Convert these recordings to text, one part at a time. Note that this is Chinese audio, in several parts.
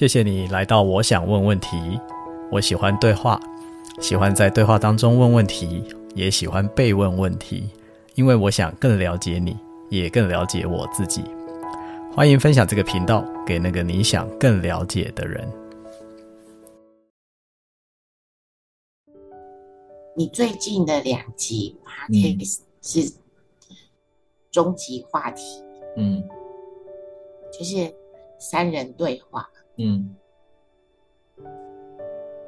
谢谢你来到我想问问题。我喜欢对话，喜欢在对话当中问问题，也喜欢被问问题，因为我想更了解你，也更了解我自己。欢迎分享这个频道给那个你想更了解的人。你最近的两集 podcast 是终极话题，嗯，就是三人对话，嗯。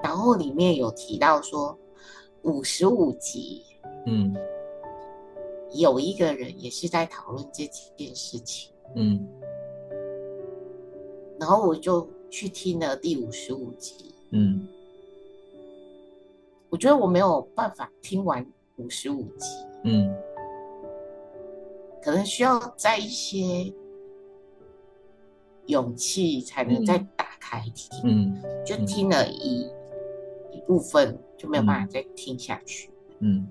然后里面有提到说，五十五集，嗯，有一个人也是在讨论这几件事情，嗯，然后我就去听了第五十五集，嗯，我觉得我没有办法听完五十五集，嗯，可能需要在一些勇气才能再打开听，嗯，就听了一。一部分就没有办法再听下去。嗯，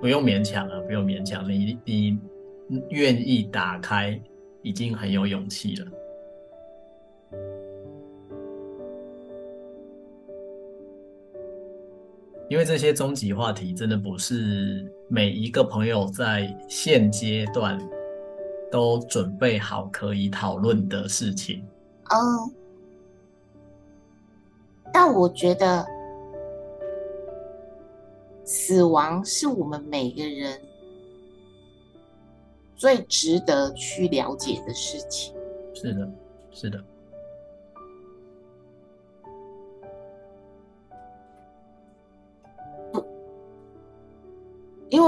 不用勉强了，不用勉强。你你愿意打开，已经很有勇气了。因为这些终极话题，真的不是每一个朋友在现阶段都准备好可以讨论的事情。嗯。但我觉得，死亡是我们每个人最值得去了解的事情。是的，是的。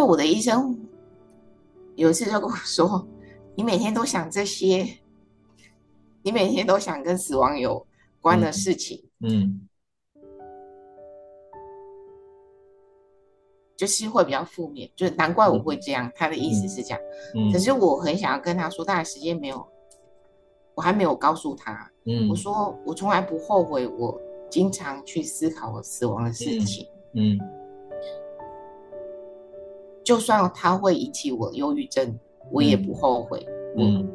我的医生有一次就跟我说：“ 你每天都想这些，你每天都想跟死亡有关的事情。”嗯。嗯就是会比较负面，就是难怪我会这样。嗯、他的意思是这样，嗯、可是我很想要跟他说，但时间没有，我还没有告诉他。嗯，我说我从来不后悔，我经常去思考我死亡的事情。嗯，嗯就算他会引起我忧郁症，我也不后悔。嗯，嗯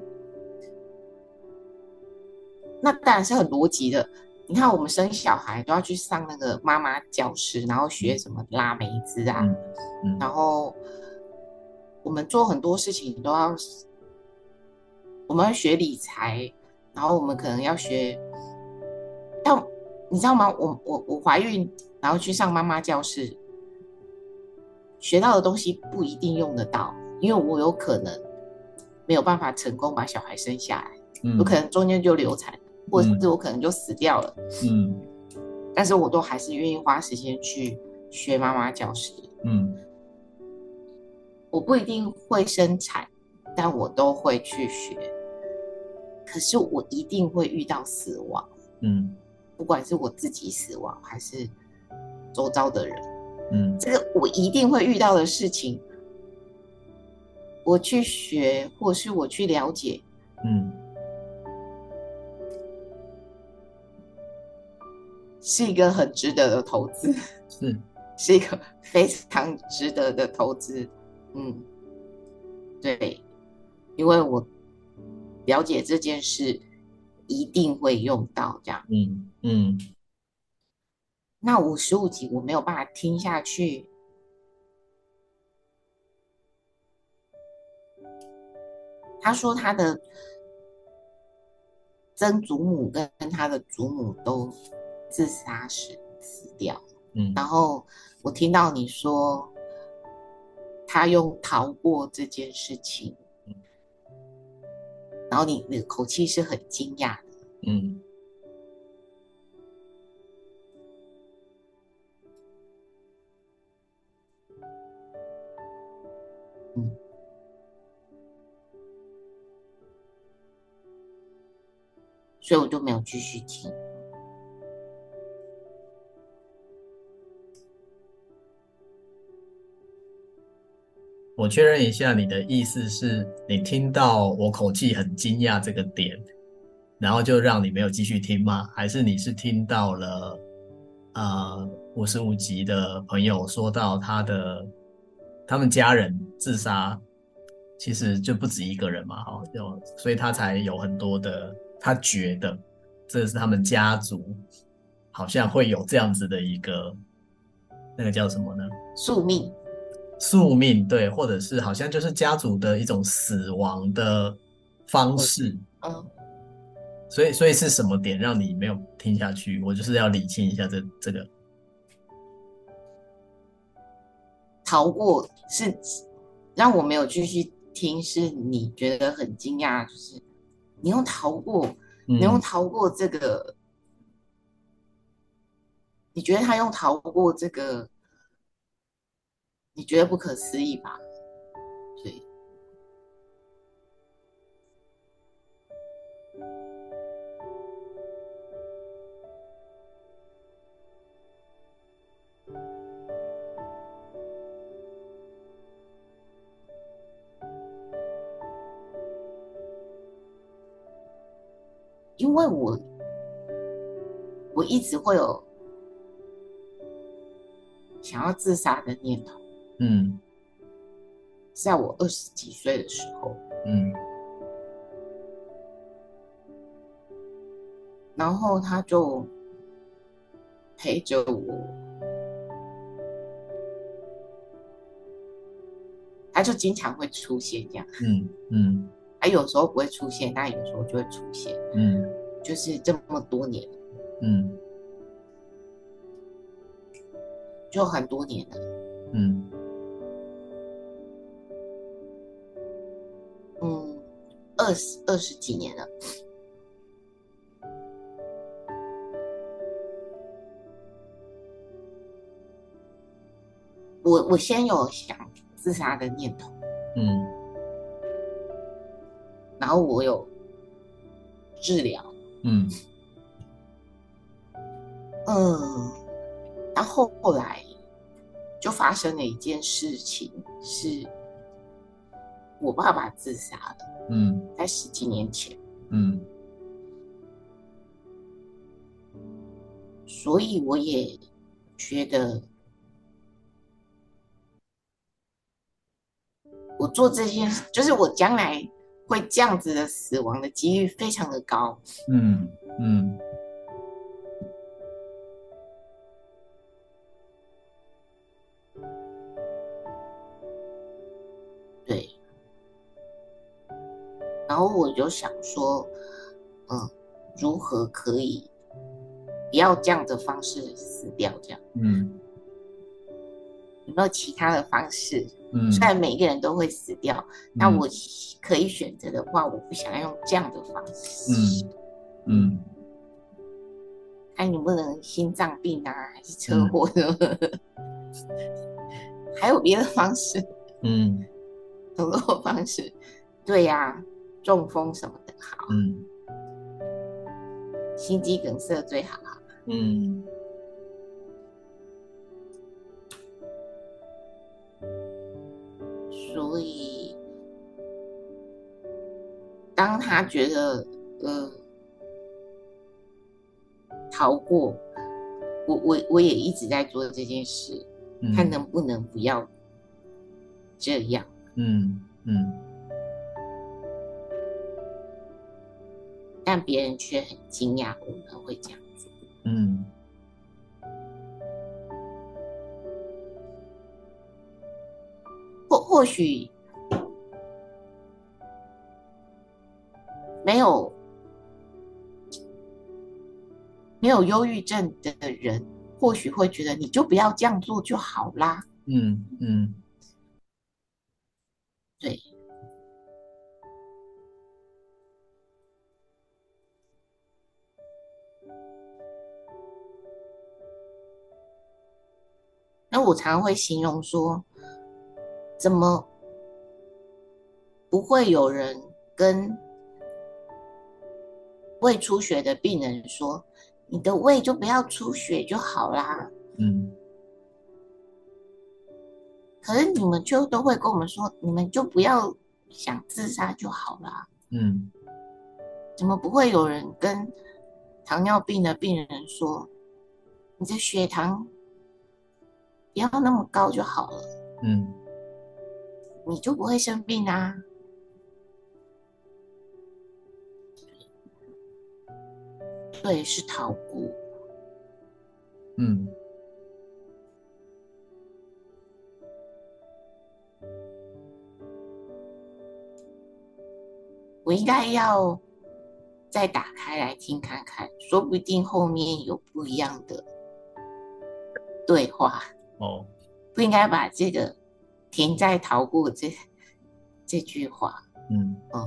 那当然是很逻辑的。你看，我们生小孩都要去上那个妈妈教室，然后学什么拉梅兹啊，嗯嗯、然后我们做很多事情都要，我们要学理财，然后我们可能要学，要你知道吗？我我我怀孕，然后去上妈妈教室，学到的东西不一定用得到，因为我有可能没有办法成功把小孩生下来，有、嗯、可能中间就流产。或者是我可能就死掉了，嗯，但是我都还是愿意花时间去学妈妈教师，嗯，我不一定会生产，但我都会去学。可是我一定会遇到死亡，嗯，不管是我自己死亡还是周遭的人，嗯，这个我一定会遇到的事情，我去学或是我去了解，嗯。是一个很值得的投资，是。是一个非常值得的投资，嗯，对，因为我了解这件事一定会用到这样，嗯嗯。那五十五集我没有办法听下去，他说他的曾祖母跟他的祖母都。自杀死死掉，嗯，然后我听到你说他用逃过这件事情，嗯，然后你那个口气是很惊讶的，嗯，嗯，所以我就没有继续听。我确认一下，你的意思是你听到我口气很惊讶这个点，然后就让你没有继续听吗？还是你是听到了，呃，五十五集的朋友说到他的他们家人自杀其实就不止一个人嘛，哈，有所以他才有很多的，他觉得这是他们家族好像会有这样子的一个那个叫什么呢？宿命，宿命对，或者是好像就是家族的一种死亡的方式，嗯，所以所以是什么点让你没有听下去？我就是要理清一下这这个逃过是让我没有继续。听是你觉得很惊讶，就是你用逃过，嗯、你用逃过这个，你觉得他用逃过这个，你觉得不可思议吧？为我我一直会有想要自杀的念头，嗯，在我二十几岁的时候，嗯，然后他就陪着我，他就经常会出现这样，嗯嗯。他有时候不会出现，但有时候就会出现。嗯，就是这么多年，嗯，就很多年了。嗯，嗯，二十二十几年了。我我先有想自杀的念头。嗯。然后我有治疗，嗯，嗯，然后后来就发生了一件事情，是我爸爸自杀了，嗯，在十几年前，嗯，所以我也觉得我做这件事，就是我将来。会这样子的死亡的几率非常的高，嗯嗯，对，然后我就想说，嗯，如何可以不要这样的方式死掉？这样，嗯，有没有其他的方式？嗯，虽然每一个人都会死掉，那、嗯、我可以选择的话，我不想要用这样的方式。嗯嗯，看你不能心脏病啊，还是车祸的？嗯、还有别的方式？嗯，很多方式。对呀、啊，中风什么的好。嗯，心肌梗塞最好。嗯。当他觉得呃逃过，我我我也一直在做这件事，嗯、看能不能不要这样。嗯嗯。但别人却很惊讶我们会这样做。嗯。或许没有没有忧郁症的人，或许会觉得你就不要这样做就好啦。嗯嗯，对。那我常常会形容说。怎么不会有人跟胃出血的病人说：“你的胃就不要出血就好啦？”嗯。可是你们就都会跟我们说：“你们就不要想自杀就好啦。”嗯。怎么不会有人跟糖尿病的病人说：“你的血糖不要那么高就好了？”嗯。你就不会生病啊。对，是桃菇。嗯。我应该要再打开来听看看，说不定后面有不一样的对话。哦，不应该把这个停在逃过这这句话。嗯嗯。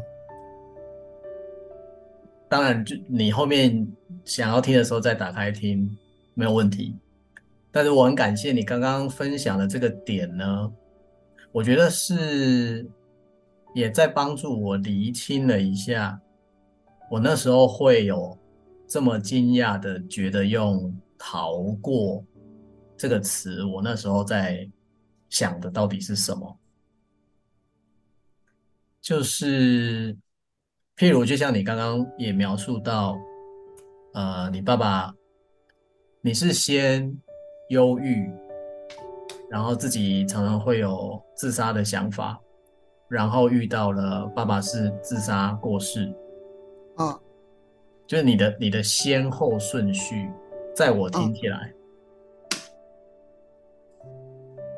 当然，就你后面想要听的时候再打开听，没有问题。但是我很感谢你刚刚分享的这个点呢，我觉得是也在帮助我厘清了一下，我那时候会有这么惊讶的觉得用“逃过”。这个词，我那时候在想的到底是什么？就是，譬如，就像你刚刚也描述到，呃，你爸爸，你是先忧郁，然后自己常常会有自杀的想法，然后遇到了爸爸是自杀过世，嗯，就是你的你的先后顺序，在我听起来。嗯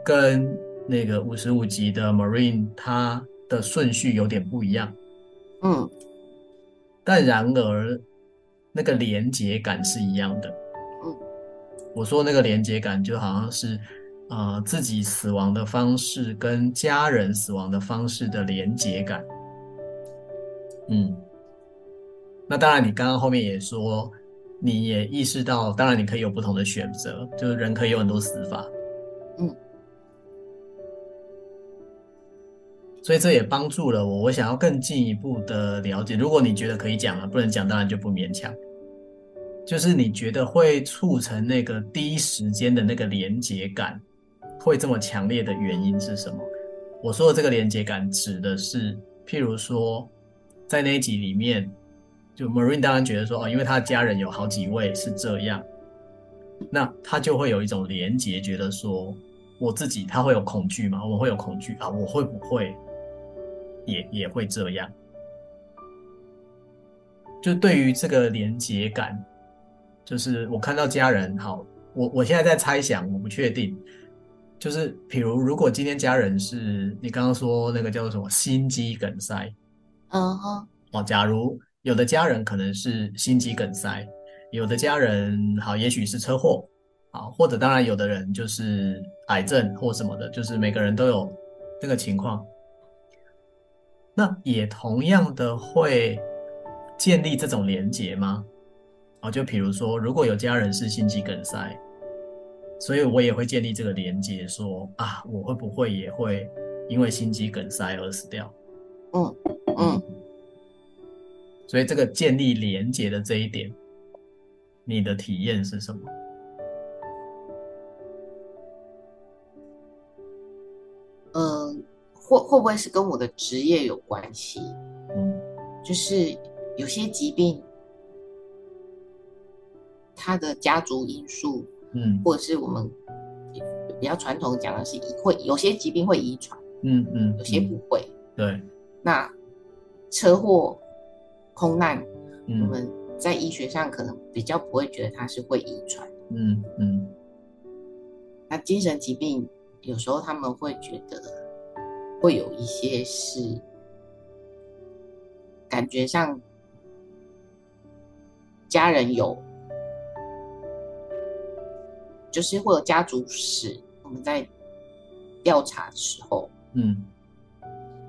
跟那个五十五集的 Marine，他的顺序有点不一样，嗯，但然而那个连接感是一样的，嗯，我说那个连接感就好像是，呃，自己死亡的方式跟家人死亡的方式的连接感，嗯，那当然你刚刚后面也说，你也意识到，当然你可以有不同的选择，就是人可以有很多死法，所以这也帮助了我。我想要更进一步的了解，如果你觉得可以讲了，不能讲当然就不勉强。就是你觉得会促成那个第一时间的那个连结感会这么强烈的原因是什么？我说的这个连结感指的是，譬如说在那一集里面，就 Marine 当然觉得说哦，因为他的家人有好几位是这样，那他就会有一种连结，觉得说我自己他会有恐惧吗？我会有恐惧啊，我会不会？也也会这样，就对于这个连结感，就是我看到家人，好，我我现在在猜想，我不确定，就是比如如果今天家人是你刚刚说那个叫做什么心肌梗塞，嗯哼，哦，假如有的家人可能是心肌梗塞，有的家人好，也许是车祸，啊，或者当然有的人就是癌症或什么的，就是每个人都有这个情况。那也同样的会建立这种连结吗？啊，就比如说，如果有家人是心肌梗塞，所以我也会建立这个连接，说啊，我会不会也会因为心肌梗塞而死掉？嗯嗯。所以这个建立连接的这一点，你的体验是什么？嗯。会会不会是跟我的职业有关系？嗯，就是有些疾病，它的家族因素，嗯，或者是我们比较传统讲的是会有些疾病会遗传，嗯嗯，有些不会。对，那车祸、空难，嗯，我们在医学上可能比较不会觉得它是会遗传。嗯嗯，那精神疾病有时候他们会觉得。会有一些是感觉上家人有，就是会有家族史。我们在调查的时候，嗯，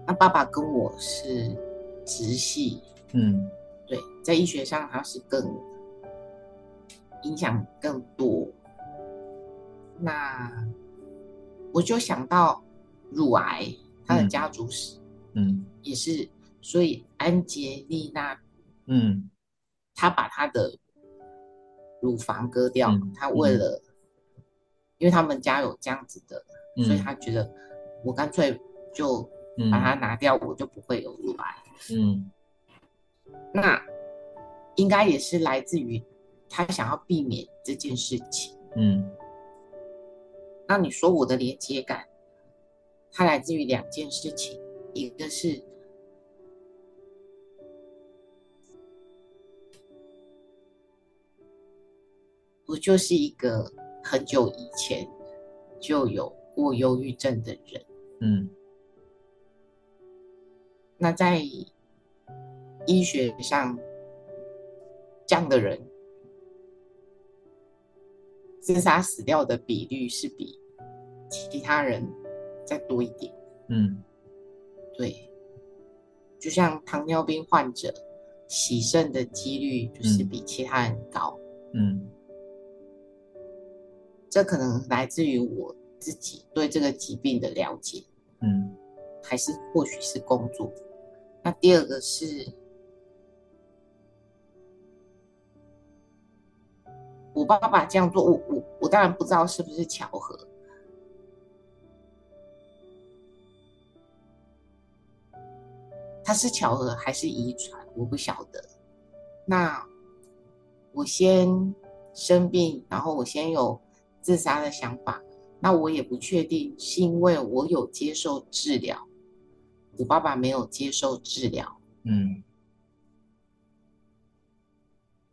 那爸爸跟我是直系，嗯，对，在医学上他是更影响更多。那我就想到乳癌。他的家族史，嗯，也是，所以安杰丽娜，嗯，他把他的乳房割掉，嗯、他为了、嗯，因为他们家有这样子的，嗯、所以他觉得我干脆就把它拿掉、嗯，我就不会有乳癌。嗯，那应该也是来自于他想要避免这件事情。嗯，那你说我的连接感？它来自于两件事情，一个是我就是一个很久以前就有过忧郁症的人，嗯，那在医学上，这样的人自杀死掉的比率是比其他人再多一点，嗯，对，就像糖尿病患者洗肾的几率就是比其他人高，嗯，这可能来自于我自己对这个疾病的了解，嗯，还是或许是工作。那第二个是，我爸爸这样做，我我我当然不知道是不是巧合。他是巧合还是遗传，我不晓得。那我先生病，然后我先有自杀的想法，那我也不确定是因为我有接受治疗，我爸爸没有接受治疗，嗯，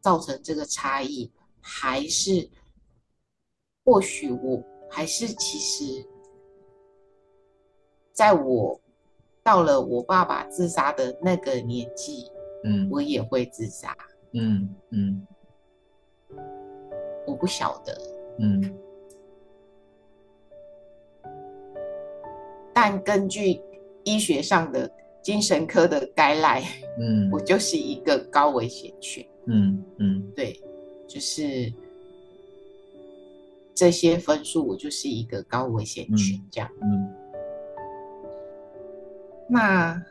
造成这个差异，还是或许我还是其实，在我。到了我爸爸自杀的那个年纪，嗯，我也会自杀，嗯嗯，我不晓得，嗯，但根据医学上的精神科的 guideline，嗯，我就是一个高危险群，嗯嗯，对，就是这些分数，我就是一个高危险群，这样，嗯。那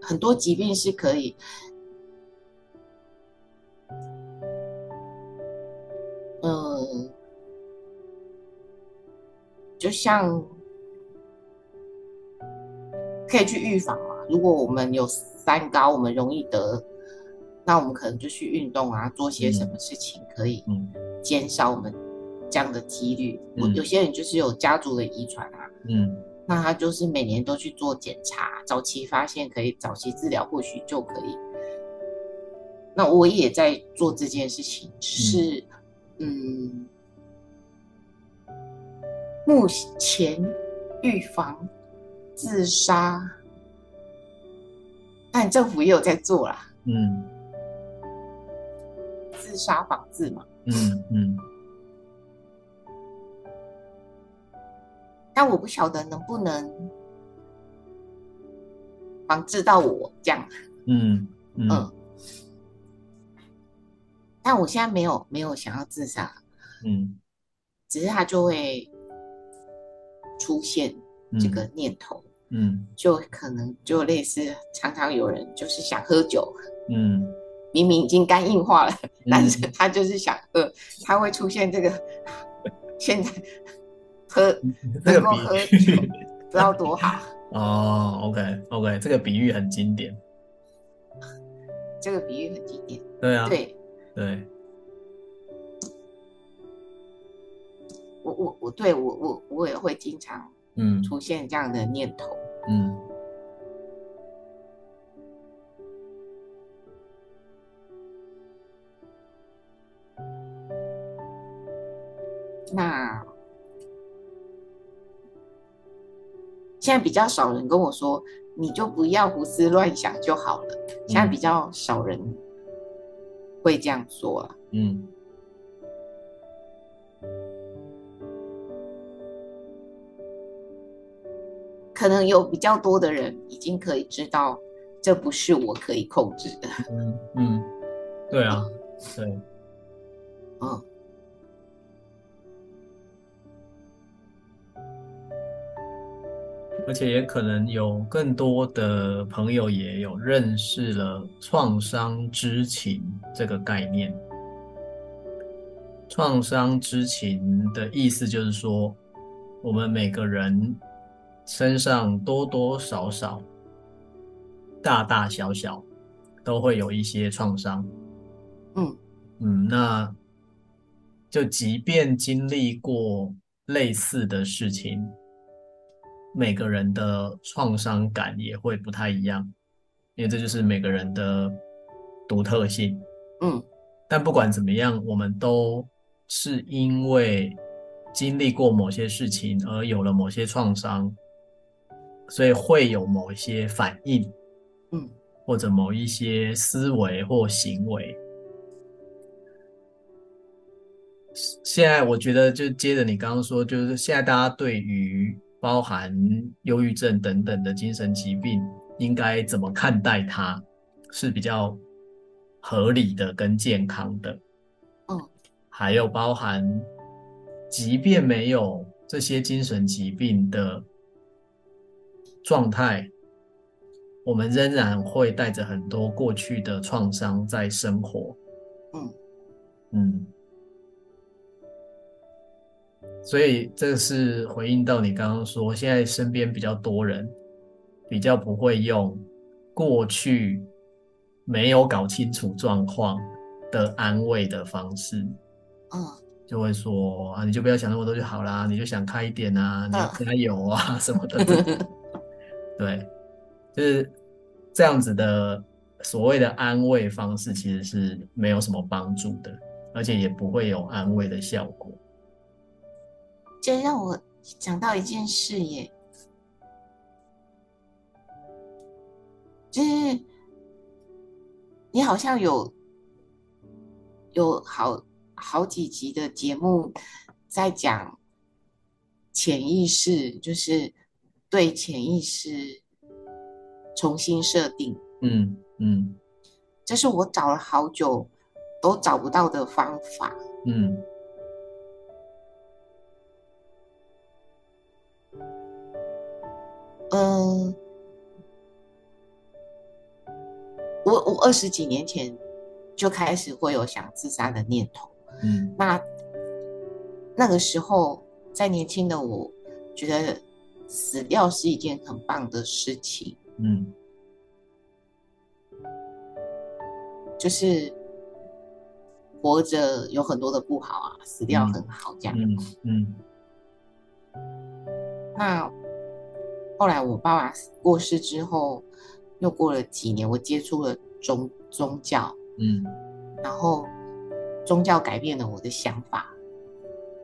很多疾病是可以，嗯，就像可以去预防嘛。如果我们有三高，我们容易得，那我们可能就去运动啊，做些什么事情可以减少我们这样的几率。嗯，有些人就是有家族的遗传啊，嗯。那他就是每年都去做检查，早期发现可以早期治疗，或许就可以。那我也在做这件事情，是嗯，嗯，目前预防自杀，但政府也有在做啦，嗯，自杀防治嘛，嗯嗯。但我不晓得能不能防治到我这样，嗯嗯，嗯，但我现在没有没有想要自杀，嗯，只是他就会出现这个念头，嗯，嗯，就可能就类似常常有人就是想喝酒，嗯，明明已经肝硬化了，嗯，但是他就是想喝，他会出现这个 现在。喝 这个比喻，不知道多好 哦。OK OK，这个比喻很经典。这个比喻很经典。对啊，对对。我我我对我我我也会经常嗯出现这样的念头嗯。那。现在比较少人跟我说，你就不要胡思乱想就好了。现在比较少人会这样说啊。嗯，可能有比较多的人已经可以知道，这不是我可以控制的。嗯嗯，对啊，对，嗯。而且也可能有更多的朋友也有认识了创伤知情这个概念。创伤知情的意思就是说，我们每个人身上多多少少、大大小小都会有一些创伤。嗯嗯，那就即便经历过类似的事情。每个人的创伤感也会不太一样，因为这就是每个人的独特性。嗯，但不管怎么样，我们都是因为经历过某些事情而有了某些创伤，所以会有某一些反应，嗯，或者某一些思维或行为。现在我觉得，就接着你刚刚说，就是现在大家对于包含忧郁症等等的精神疾病，应该怎么看待它，是比较合理的跟健康的。嗯，还有包含，即便没有这些精神疾病的状态，我们仍然会带着很多过去的创伤在生活。嗯嗯。所以这是回应到你刚刚说，现在身边比较多人比较不会用过去没有搞清楚状况的安慰的方式，嗯，就会说啊，你就不要想那么多就好啦，你就想开一点啊，你要加油啊 什么的，对，就是这样子的所谓的安慰方式，其实是没有什么帮助的，而且也不会有安慰的效果。这让我想到一件事耶，就是你好像有有好好几集的节目在讲潜意识，就是对潜意识重新设定。嗯嗯，这是我找了好久都找不到的方法。嗯。嗯，我我二十几年前就开始会有想自杀的念头。嗯，那那个时候在年轻的我，觉得死掉是一件很棒的事情。嗯，就是活着有很多的不好啊，死掉很好这样。嗯嗯，那。后来我爸爸过世之后，又过了几年，我接触了宗宗教，嗯，然后宗教改变了我的想法，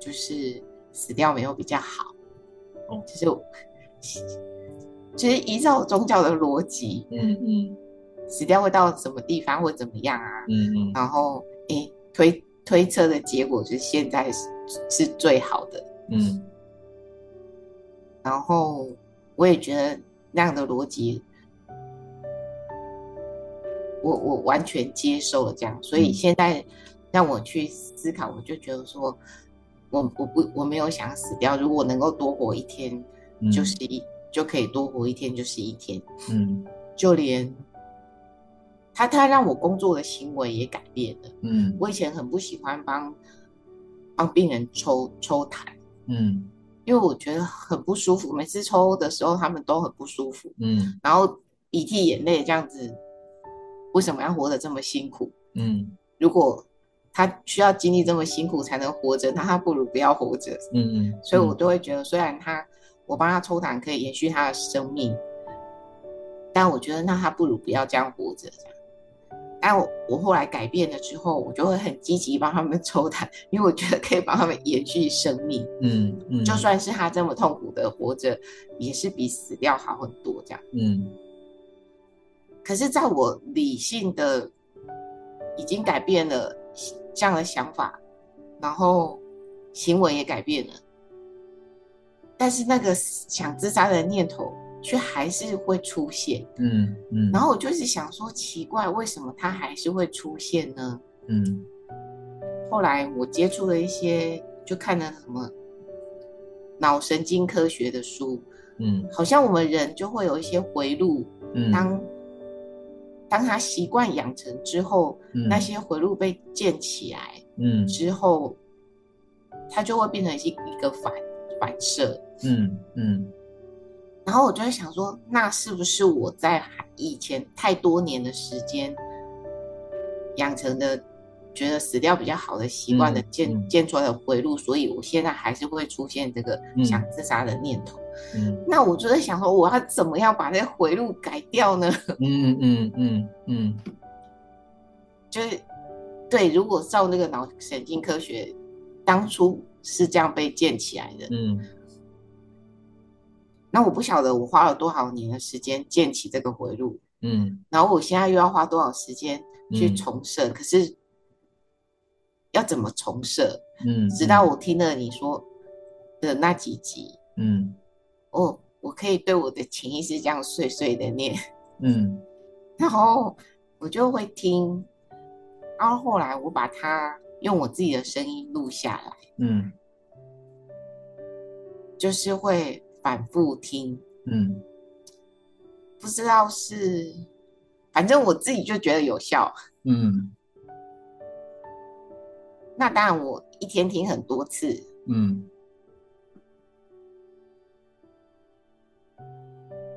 就是死掉没有比较好，哦，就是 就是依照宗教的逻辑，嗯嗯，死掉会到什么地方或怎么样啊，嗯嗯，然后诶推推测的结果就是现在是是最好的，嗯，然后。我也觉得那样的逻辑，我我完全接受了这样，所以现在让我去思考，我就觉得说，我我不我没有想死掉，如果能够多活一天，就是一、嗯、就可以多活一天就是一天，嗯，就连他他让我工作的行为也改变了，嗯，我以前很不喜欢帮帮病人抽抽痰，嗯。因为我觉得很不舒服，每次抽的时候他们都很不舒服，嗯，然后鼻涕眼泪这样子，为什么要活得这么辛苦？嗯，如果他需要经历这么辛苦才能活着，那他不如不要活着。嗯嗯，所以我都会觉得，虽然他我帮他抽痰可以延续他的生命，但我觉得那他不如不要这样活着。但我我后来改变了之后，我就会很积极帮他们抽痰，因为我觉得可以帮他们延续生命。嗯嗯，就算是他这么痛苦的活着，也是比死掉好很多这样。嗯。可是，在我理性的已经改变了这样的想法，然后行为也改变了，但是那个想自杀的念头。却还是会出现，嗯嗯，然后我就是想说，奇怪，为什么它还是会出现呢？嗯，后来我接触了一些，就看了什么脑神经科学的书，嗯，好像我们人就会有一些回路，嗯，当当他习惯养成之后，嗯，那些回路被建起来，嗯，之后，它就会变成一一个反反射，嗯嗯。然后我就会想说，那是不是我在以前太多年的时间养成的，觉得死掉比较好的习惯的建、嗯嗯、建出来的回路，所以我现在还是会出现这个想自杀的念头。嗯，那我就在想说，我要怎么样把这个回路改掉呢？嗯嗯嗯嗯，就是对，如果照那个脑神经科学，当初是这样被建起来的，嗯，那我不晓得我花了多少年的时间建起这个回路，嗯，然后我现在又要花多少时间去重设，嗯、可是要怎么重设？嗯，直到我听了你说的那几集。嗯，哦我可以对我的潜意识这样碎碎的念，嗯，然后我就会听，然后后来我把它用我自己的声音录下来，嗯，就是会反复听，嗯，不知道是，反正我自己就觉得有效，嗯，那当然我一天听很多次，嗯。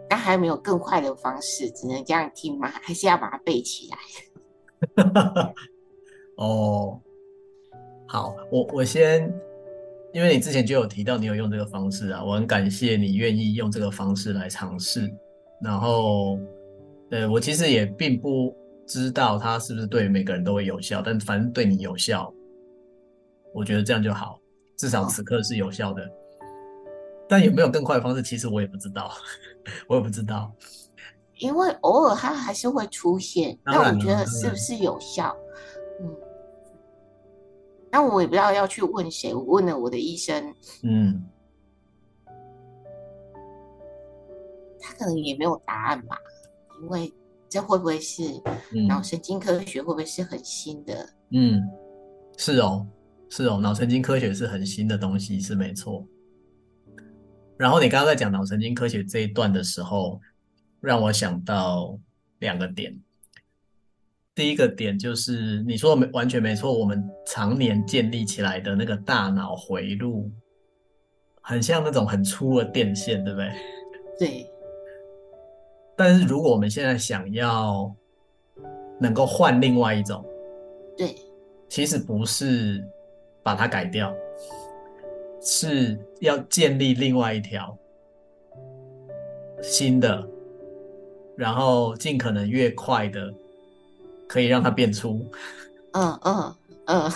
那还有没有更快的方式？只能这样听吗？还是要把它背起来？哦，好，我我先，因为你之前就有提到你有用这个方式啊，我很感谢你愿意用这个方式来尝试。然后，呃，我其实也并不知道它是不是对每个人都会有效，但反正对你有效，我觉得这样就好，至少此刻是有效的。哦但有没有更快的方式？其实我也不知道，我也不知道，因为偶尔它还是会出现。但我觉得是不是有效？嗯，那我也不知道要去问谁。我问了我的医生，嗯，他可能也没有答案吧。因为这会不会是脑神经科学？会不会是很新的？嗯，是哦，是哦，脑神经科学是很新的东西，是没错。然后你刚刚在讲脑神经科学这一段的时候，让我想到两个点。第一个点就是你说的没完全没错，我们常年建立起来的那个大脑回路，很像那种很粗的电线，对不对？对。但是如果我们现在想要能够换另外一种，对，其实不是把它改掉。是要建立另外一条新的，然后尽可能越快的可以让它变粗。嗯嗯嗯。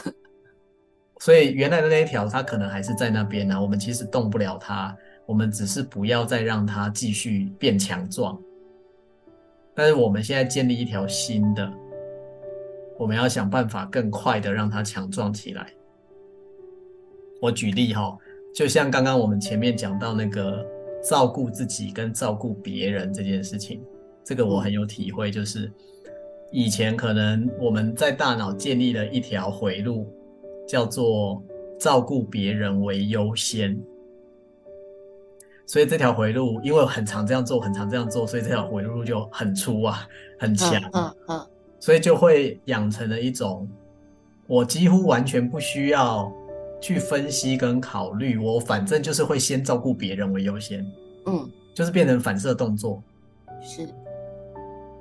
所以原来的那一条，它可能还是在那边呢、啊。我们其实动不了它，我们只是不要再让它继续变强壮。但是我们现在建立一条新的，我们要想办法更快的让它强壮起来。我举例哈，就像刚刚我们前面讲到那个照顾自己跟照顾别人这件事情，这个我很有体会。就是以前可能我们在大脑建立了一条回路，叫做照顾别人为优先，所以这条回路因为很常这样做，很常这样做，所以这条回路就很粗啊，很强，嗯嗯，所以就会养成了一种我几乎完全不需要。去分析跟考虑，我反正就是会先照顾别人为优先，嗯，就是变成反射动作，是。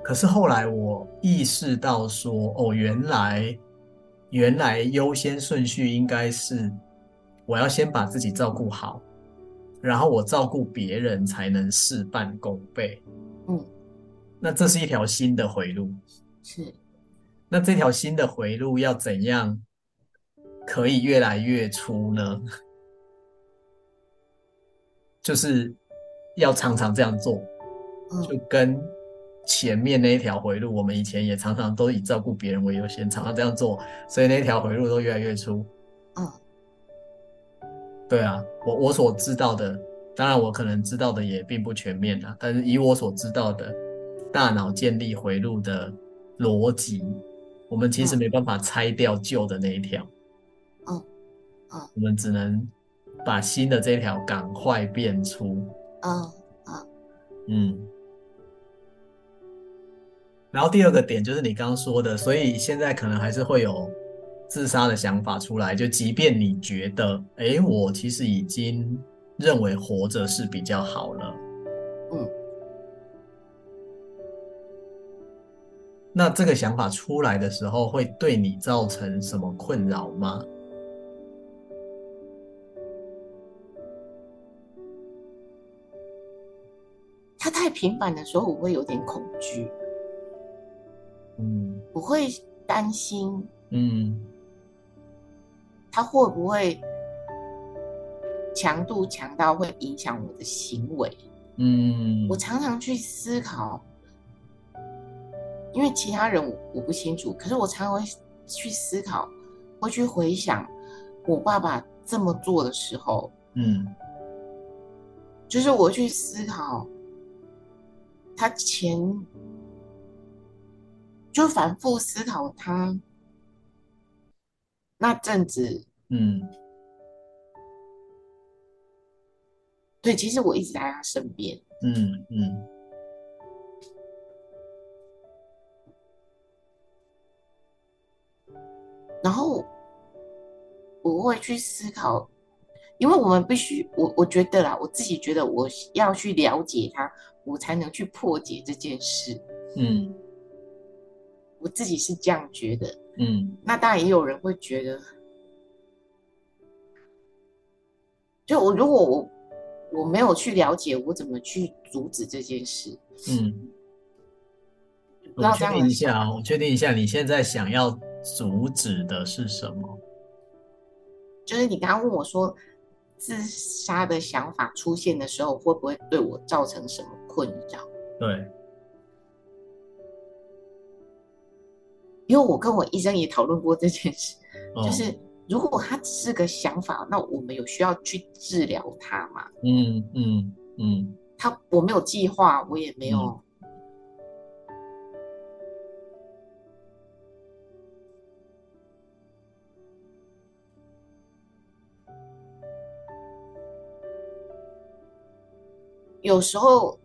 可是后来我意识到说，哦，原来原来优先顺序应该是我要先把自己照顾好，然后我照顾别人才能事半功倍，嗯。那这是一条新的回路，是。那这条新的回路要怎样？可以越来越粗呢，就是要常常这样做，就跟前面那一条回路，我们以前也常常都以照顾别人为优先，常常这样做，所以那条回路都越来越粗。嗯，对啊，我我所知道的，当然我可能知道的也并不全面啊，但是以我所知道的，大脑建立回路的逻辑，我们其实没办法拆掉旧的那一条。我们只能把新的这条赶快变粗。嗯嗯嗯。然后第二个点就是你刚刚说的，所以现在可能还是会有自杀的想法出来。就即便你觉得，哎，我其实已经认为活着是比较好了。嗯。那这个想法出来的时候，会对你造成什么困扰吗？太频繁的时候，我会有点恐惧。嗯，我会担心，嗯，他会不会强度强到会影响我的行为？嗯，我常常去思考，因为其他人我我不清楚，可是我常常会去思考，会去回想我爸爸这么做的时候，嗯，就是我去思考他前。就反复思考他那阵子，嗯，对，其实我一直在他身边，嗯嗯，然后我会去思考，因为我们必须，我我觉得啦，我自己觉得我要去了解他，我才能去破解这件事，嗯。我自己是这样觉得，嗯，那当然也有人会觉得，就我如果我我没有去了解，我怎么去阻止这件事？嗯，我确定一下，我确定一下，你现在想要阻止的是什么？就是你刚刚问我说，自杀的想法出现的时候，会不会对我造成什么困扰？对。因为我跟我医生也讨论过这件事，哦、就是如果他只是个想法，那我们有需要去治疗他吗？嗯嗯嗯，他我没有计划，我也没有。嗯、有时候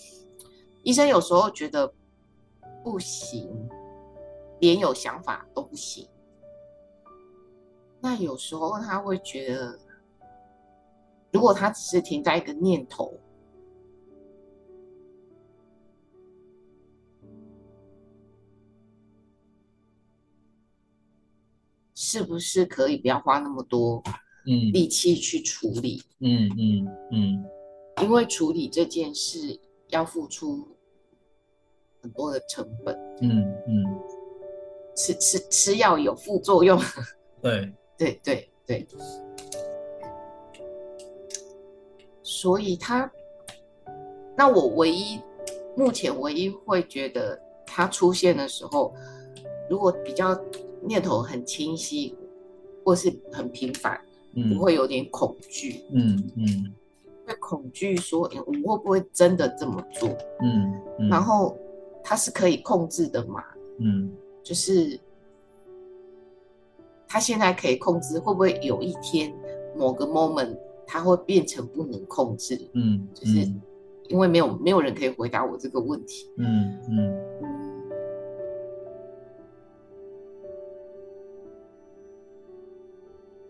医生有时候觉得不行。连有想法都不行，那有时候他会觉得，如果他只是停在一个念头，是不是可以不要花那么多力气去处理？嗯嗯嗯，因为处理这件事要付出很多的成本。嗯嗯。吃吃吃药有副作用，对对对对，所以他，那我唯一目前唯一会觉得他出现的时候，如果比较念头很清晰，或是很频繁，嗯，我会有点恐惧，嗯嗯，会恐惧说，我会不会真的这么做？嗯，嗯，然后他是可以控制的嘛？嗯。就是他现在可以控制，会不会有一天某个 moment 他会变成不能控制？嗯，就是因为没有没有人可以回答我这个问题。嗯嗯。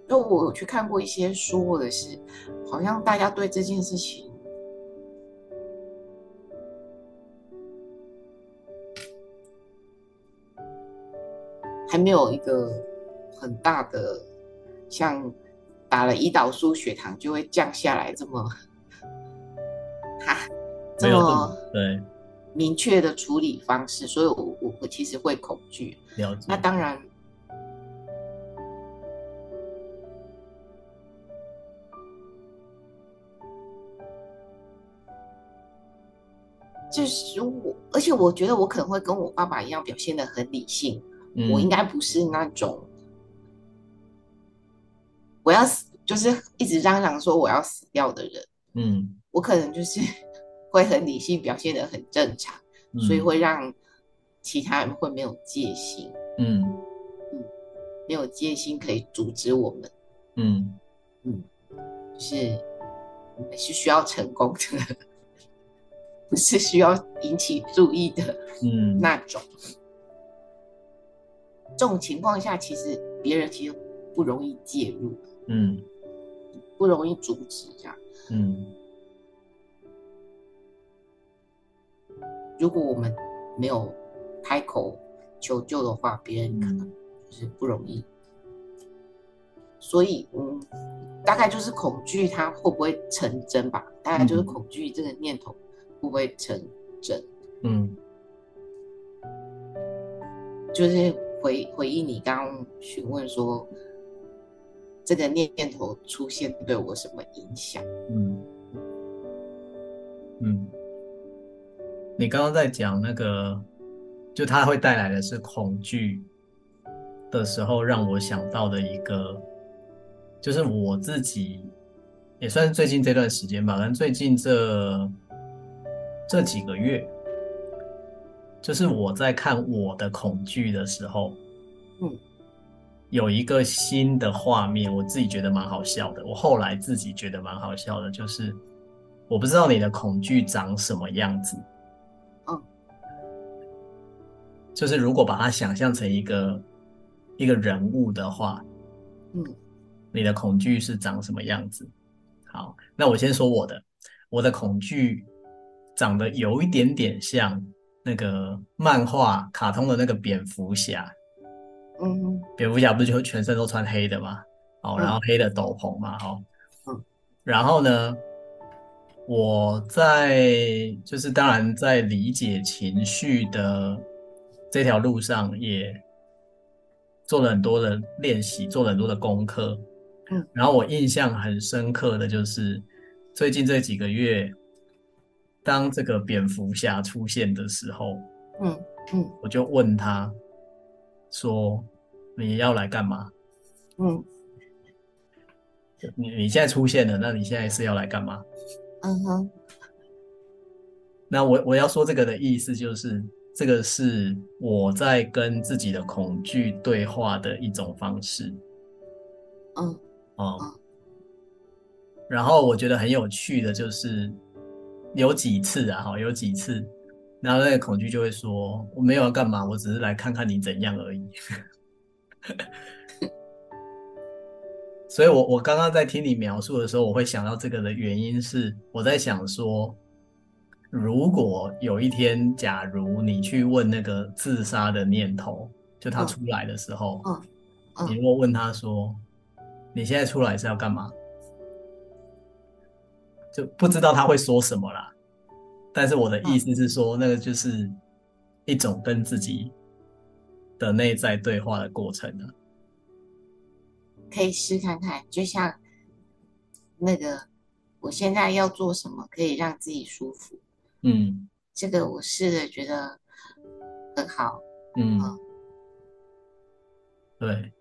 就我有去看过一些书，或者是好像大家对这件事情。还没有一个很大的，像打了胰岛素血糖就会降下来这么，哈，这么对明确的处理方式，所以我我我其实会恐惧。了解。那当然，就是我，而且我觉得我可能会跟我爸爸一样表现的很理性。我应该不是那种我要死，就是一直嚷嚷说我要死掉的人。嗯，我可能就是 会很理性，表现的很正常，嗯，所以会让其他人会没有戒心。嗯嗯，没有戒心可以阻止我们。嗯嗯，就是我们是需要成功的，不是需要引起注意的。嗯，那种。这种情况下，其实别人其实不容易介入，嗯，不容易阻止这样，嗯。如果我们没有开口求救的话，别人可能就是不容易。所以，嗯，大概就是恐惧它会不会成真吧？大概就是恐惧这个念头会不会成真。嗯，就是回回应你刚刚询问说，这个念头出现对我什么影响？嗯嗯，你刚刚在讲那个，就它会带来的是恐惧的时候，让我想到的一个，就是我自己也算是最近这段时间吧，但最近这这几个月。就是我在看我的恐惧的时候，嗯，有一个新的画面，我自己觉得蛮好笑的。我后来自己觉得蛮好笑的，就是我不知道你的恐惧长什么样子，嗯，就是如果把它想象成一个一个人物的话，嗯，你的恐惧是长什么样子？好，那我先说我的，我的恐惧长得有一点点像。那个漫画、卡通的那个蝙蝠侠，嗯，蝙蝠侠不是就全身都穿黑的嘛？哦，然后黑的斗篷嘛，哦，嗯，然后呢，我在就是当然在理解情绪的这条路上，也做了很多的练习，做了很多的功课，嗯，然后我印象很深刻的就是最近这几个月。当这个蝙蝠侠出现的时候，嗯嗯，我就问他，说：“你要来干嘛？”嗯，你你现在出现了，那你现在是要来干嘛？嗯哼。那我我要说这个的意思就是，这个是我在跟自己的恐惧对话的一种方式。嗯哦、嗯。然后我觉得很有趣的就是。有几次啊，哈，有几次，然后那个恐惧就会说：“我没有要干嘛，我只是来看看你怎样而已。”所以我，我我刚刚在听你描述的时候，我会想到这个的原因是，我在想说，如果有一天，假如你去问那个自杀的念头，就他出来的时候，嗯，嗯，你如果问他说：“你现在出来是要干嘛？”就不知道他会说什么啦，但是我的意思是说，那个就是一种跟自己的内在对话的过程呢。可以试看看，就像那个，我现在要做什么可以让自己舒服？嗯，这个我试着觉得很好。嗯，嗯，对，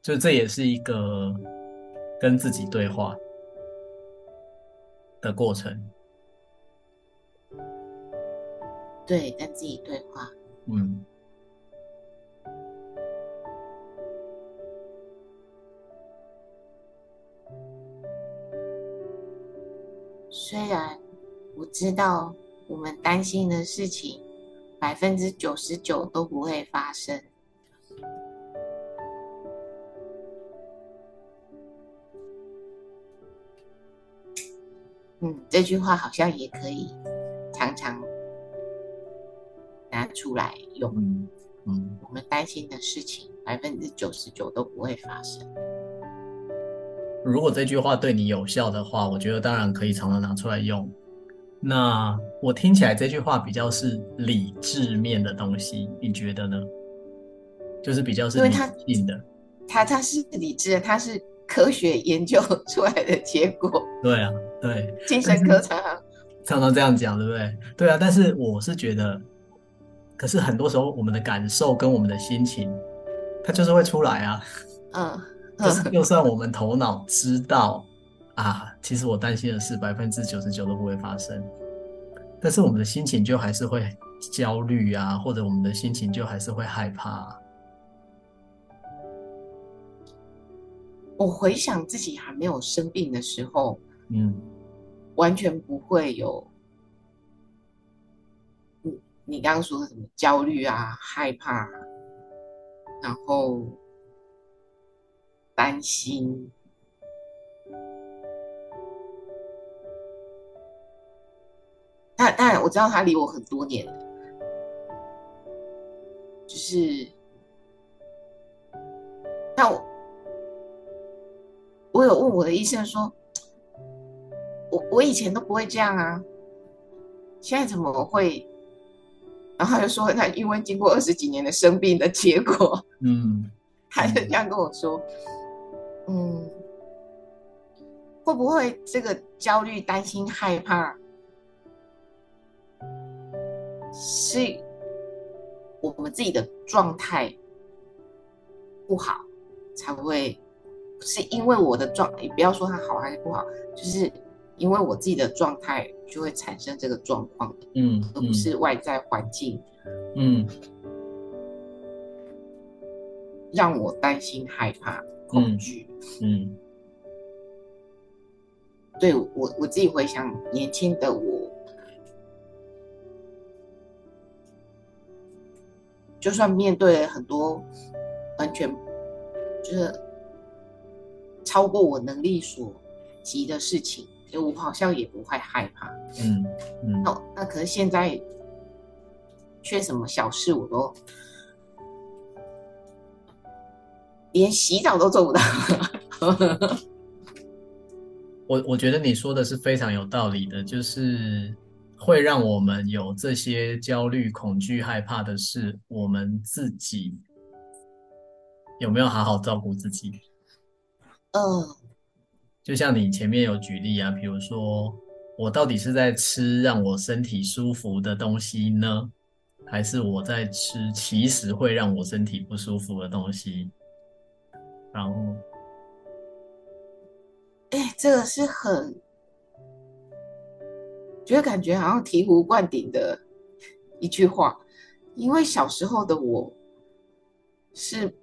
就这也是一个跟自己对话的过程，对，跟自己对话。嗯，虽然我知道我们担心的事情，百分之九十九都不会发生。嗯，这句话好像也可以常常拿出来用。嗯嗯，我们担心的事情，百分之九十九都不会发生。如果这句话对你有效的话，我觉得当然可以常常拿出来用。那我听起来这句话比较是理智面的东西，你觉得呢？就是比较是理性的。它它是理智的，它是。科学研究 出来的结果，对啊，对，精神科常常 常常这样讲，对不对？对啊，但是我是觉得，可是很多时候我们的感受跟我们的心情，它就是会出来啊。嗯，就是 就算我们头脑知道啊，其实我担心的事百分之九十九都不会发生，但是我们的心情就还是会焦虑啊，或者我们的心情就还是会害怕啊。我回想自己还没有生病的时候，嗯，完全不会有，你你刚刚说的什么焦虑啊、害怕，然后担心，但但我知道他离我很多年，就是，但我。我有问我的医生说，我我以前都不会这样啊，现在怎么会？然后他就说，那因为经过二十几年的生病的结果，嗯，他就这样跟我说，嗯，会不会这个焦虑、担心、害怕，是我们自己的状态不好才会？是因为我的状，你不要说他好还是不好，就是。因为我自己的状态就会产生这个状况，嗯，而不是外在环境，嗯，让我担心、害怕、恐惧，嗯，嗯对我我自己回想年轻的我，就算面对了很多完全就是超过我能力所及的事情。就我好像也不会害怕，嗯嗯。那那可是现在，缺什么小事我都连洗澡都做不到。我我觉得你说的是非常有道理的，就是会让我们有这些焦虑、恐惧、害怕的事，我们自己有没有好好照顾自己？嗯、呃。就像你前面有举例啊，比如说我到底是在吃让我身体舒服的东西呢，还是我在吃其实会让我身体不舒服的东西？然后，哎，这个是很，觉得感觉好像醍醐灌顶的一句话，因为小时候的我是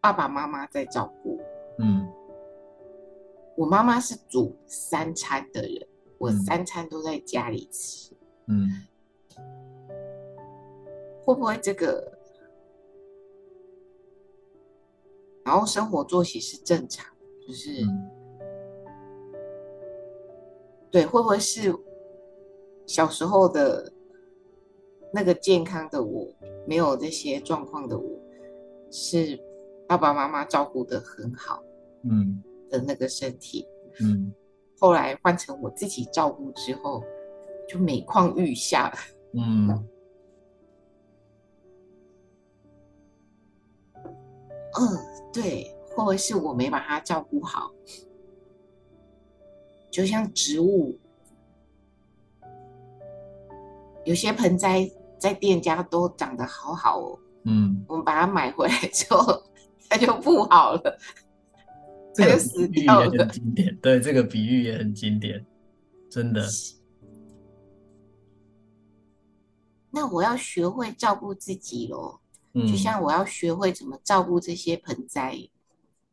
爸爸妈妈在照顾，我妈妈是煮三餐的人，我三餐都在家里吃。嗯，会不会这个？然后生活作息是正常，就是，嗯、对，会不会是小时候的那个健康的我，没有这些状况的我，是爸爸妈妈照顾的很好？嗯。的那个身体，嗯，后来换成我自己照顾之后，就每况愈下。了，嗯，嗯，对，会不会是我没把它照顾好？就像植物，有些盆栽在店家都长得好好哦，嗯，我们把它买回来之后，它就不好了。这个比喻也很经典，对，这个比喻也很经典，真的。那我要学会照顾自己喽，嗯，就像我要学会怎么照顾这些盆栽，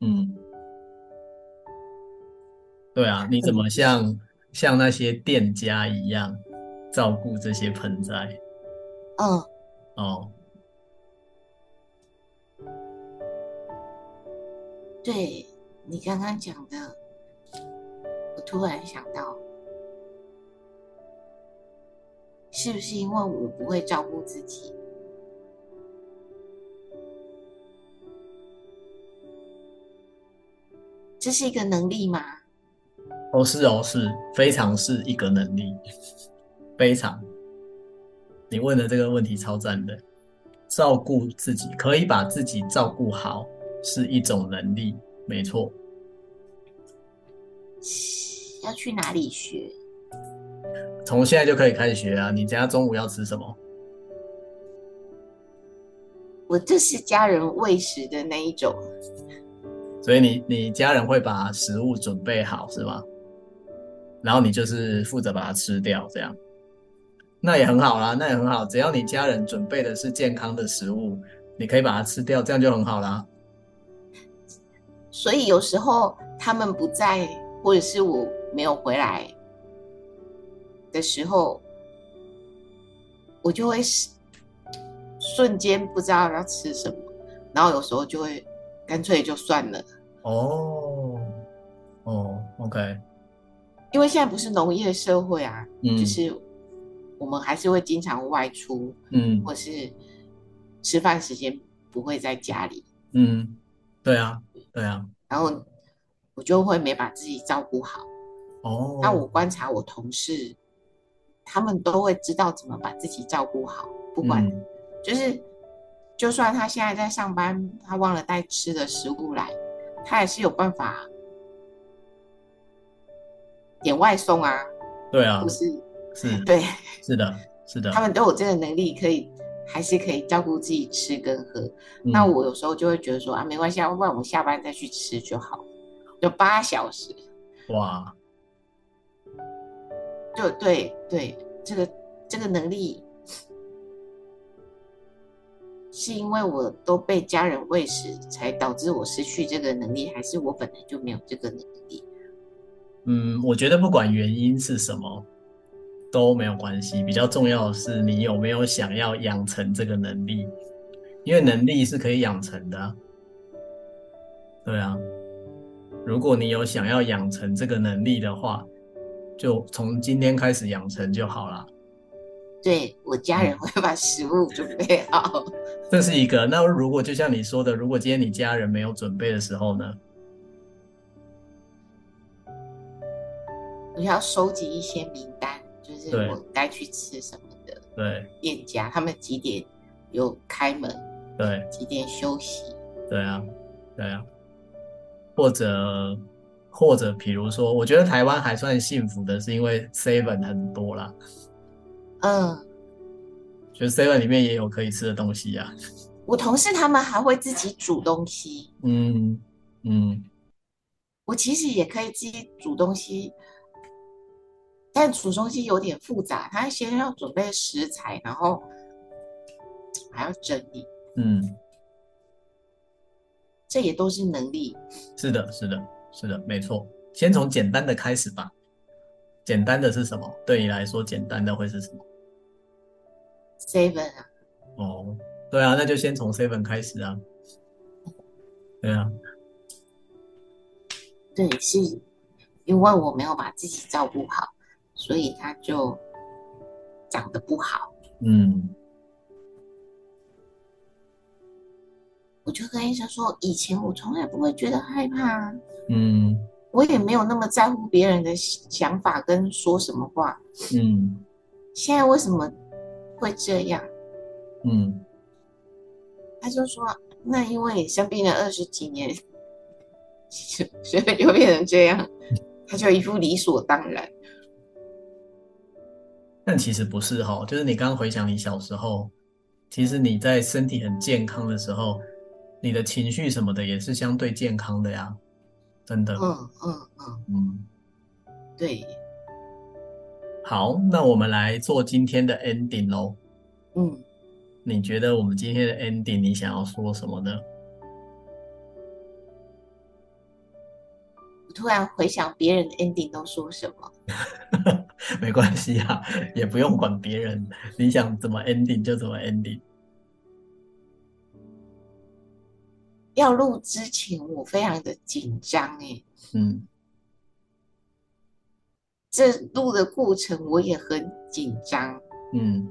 嗯，对啊，你怎么像、嗯、像那些店家一样照顾这些盆栽？嗯，哦，对。你刚刚讲的，我突然想到，是不是因为我不会照顾自己？这是一个能力吗？哦，是哦，是非常是一个能力，非常。你问的这个问题超赞的，照顾自己，可以把自己照顾好，是一种能力。没错，要去哪里学？从现在就可以开始学啊！你家中午要吃什么？我就是家人喂食的那一种，所以你你家人会把食物准备好是吗？然后你就是负责把它吃掉，这样，那也很好啦，那也很好。只要你家人准备的是健康的食物，你可以把它吃掉，这样就很好啦。所以有时候他们不在，或者是我没有回来的时候，我就会瞬间不知道要吃什么，然后有时候就会干脆就算了。哦，哦，OK。因为现在不是农业社会啊，嗯，就是我们还是会经常外出，嗯，或是吃饭时间不会在家里，嗯。对啊，对啊，然后我就会没把自己照顾好。哦，那我观察我同事，他们都会知道怎么把自己照顾好，不管、嗯、就是，就算他现在在上班，他忘了带吃的食物来，他也是有办法点外送啊。对啊，不是，是，对，是的，是的，他们都有这个能力，可以还是可以照顾自己吃跟喝。嗯、那我有时候就会觉得说啊，没关系，要不然我下班再去吃就好，就八小时。哇。就对对，这个这个能力，是因为我都被家人喂食，才导致我失去这个能力，还是我本来就没有这个能力？嗯，我觉得不管原因是什么，都没有关系。比较重要的是，你有没有想要养成这个能力？因为能力是可以养成的啊。对啊，如果你有想要养成这个能力的话。就从今天开始养成就好了。对，我家人会把食物准备好。这是一个。那如果就像你说的，如果今天你家人没有准备的时候呢？你要收集一些名单，就是我该去吃什么的。对。店家他们几点有开门？对。几点休息？对啊，对啊。或者。或者比如说，我觉得台湾还算幸福的是，因为 Seven 很多啦。嗯，就 Seven 里面也有可以吃的东西啊。我同事他们还会自己煮东西。嗯嗯，我其实也可以自己煮东西，但煮东西有点复杂，他先要准备食材，然后还要整理。嗯，这也都是能力。是的，是的。是的，没错。先从简单的开始吧。简单的是什么？对你来说，简单的会是什么？Seven 啊。哦，对啊，那就先从 Seven 开始啊。对啊。对，是因为我没有把自己照顾好，所以他就长得不好。嗯。我就跟医生说，以前我从来不会觉得害怕，嗯，我也没有那么在乎别人的想法跟说什么话，嗯，现在为什么会这样？嗯，他就说，那因为你生病了二十几年，所以就变成这样，他就一副理所当然。但其实不是哈，就是你刚刚回想你小时候，其实你在身体很健康的时候。你的情绪什么的也是相对健康的呀，真的。嗯嗯嗯嗯，对。好，那我们来做今天的 ending 喽。嗯，你觉得我们今天的 ending 你想要说什么呢？我突然回想别人的 ending 都说什么。没关系啊，也不用管别人，你想怎么 ending 就怎么 ending。要录之前，我非常的紧张哎，嗯，这录的过程我也很紧张，嗯，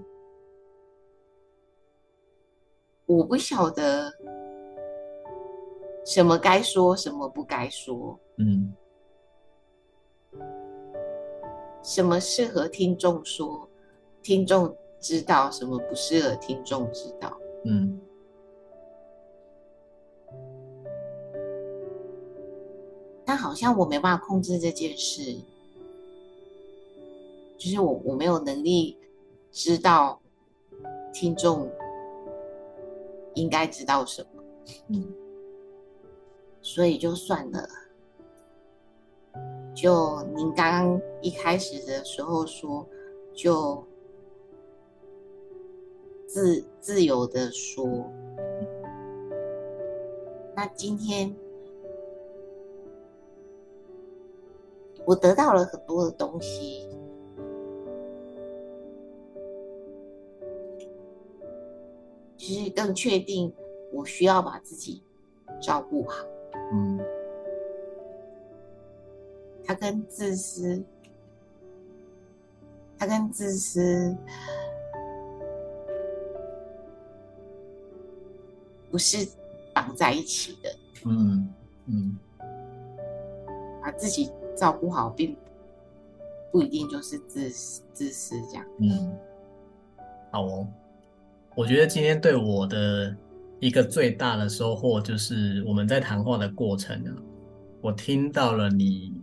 我不晓得什么该说，什么不该说，嗯，什么适合听众说，听众知道，什么不适合听众知道，嗯。但好像我没办法控制这件事，就是我我没有能力知道听众应该知道什么，嗯，所以就算了。就您刚刚一开始的时候说，就自自由的说，那今天。我得到了很多的东西，其实更确定我需要把自己照顾好。嗯，他跟自私，他跟自私不是绑在一起的。嗯嗯，把自己。照顾好，并不一定就是自私自私这样。嗯，好哦。我觉得今天对我的一个最大的收获，就是我们在谈话的过程啊，我听到了你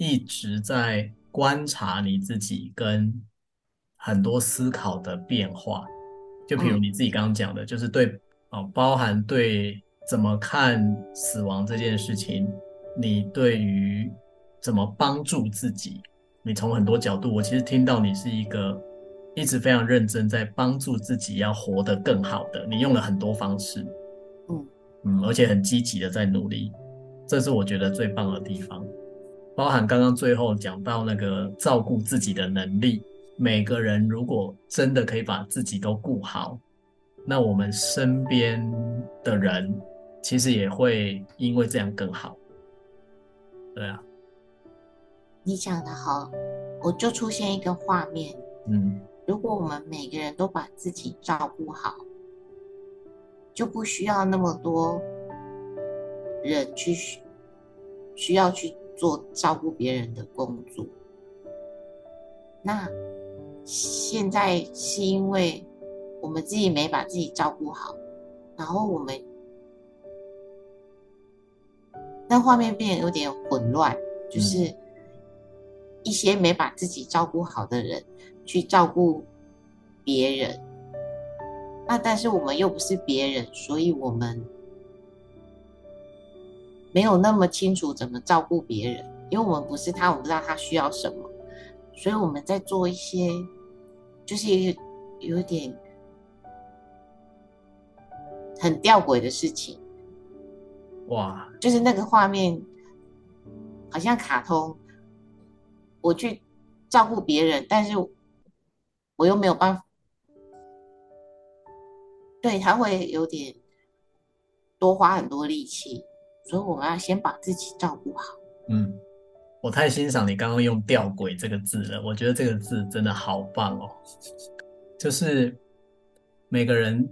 一直在观察你自己跟很多思考的变化。就比如你自己刚刚讲的，就是对哦，包含对怎么看死亡这件事情，你对于怎么帮助自己，你从很多角度，我其实听到你是一个。一直非常认真在帮助自己要活得更好的，你用了很多方式，嗯嗯，而且很积极的在努力，这是我觉得最棒的地方。包含刚刚最后讲到那个照顾自己的能力，每个人如果真的可以把自己都顾好，那我们身边的人其实也会因为这样更好。对啊，你讲的好，我就出现一个画面，嗯。如果我们每个人都把自己照顾好，就不需要那么多人去需要去做照顾别人的工作。那现在是因为我们自己没把自己照顾好，然后我们那画面变得有点混乱，就是一些没把自己照顾好的人。去照顾别人，那但是我们又不是别人，所以我们没有那么清楚怎么照顾别人，因为我们不是他，我们不知道他需要什么，所以我们在做一些就是有点很吊诡的事情。哇，就是那个画面好像卡通，我去照顾别人，但是。我又没有办法，对，他会有点多花很多力气，所以我要先把自己照顾好。嗯，我太欣赏你刚刚用“吊诡”这个字了，我觉得这个字真的好棒哦。就是每个人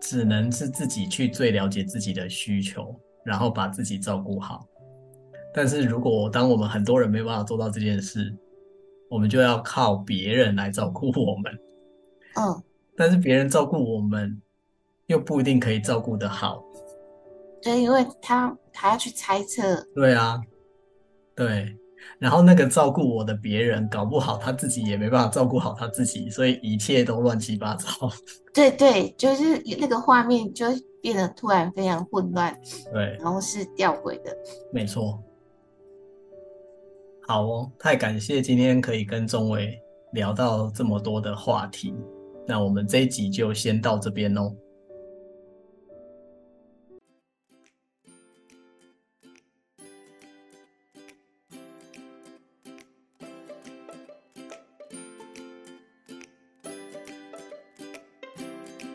只能是自己去最了解自己的需求，然后把自己照顾好。但是如果当我们很多人没办法做到这件事，我们就要靠别人来照顾我们，嗯，但是别人照顾我们，又不一定可以照顾得好，对，因为他还要去猜测，对啊，对，然后那个照顾我的别人，搞不好他自己也没办法照顾好他自己，所以一切都乱七八糟，对对，就是那个画面就变得突然非常混乱，对，然后是吊诡的，没错。好哦，太感谢今天可以跟中伟聊到这么多的话题，那我们这一集就先到这边喽。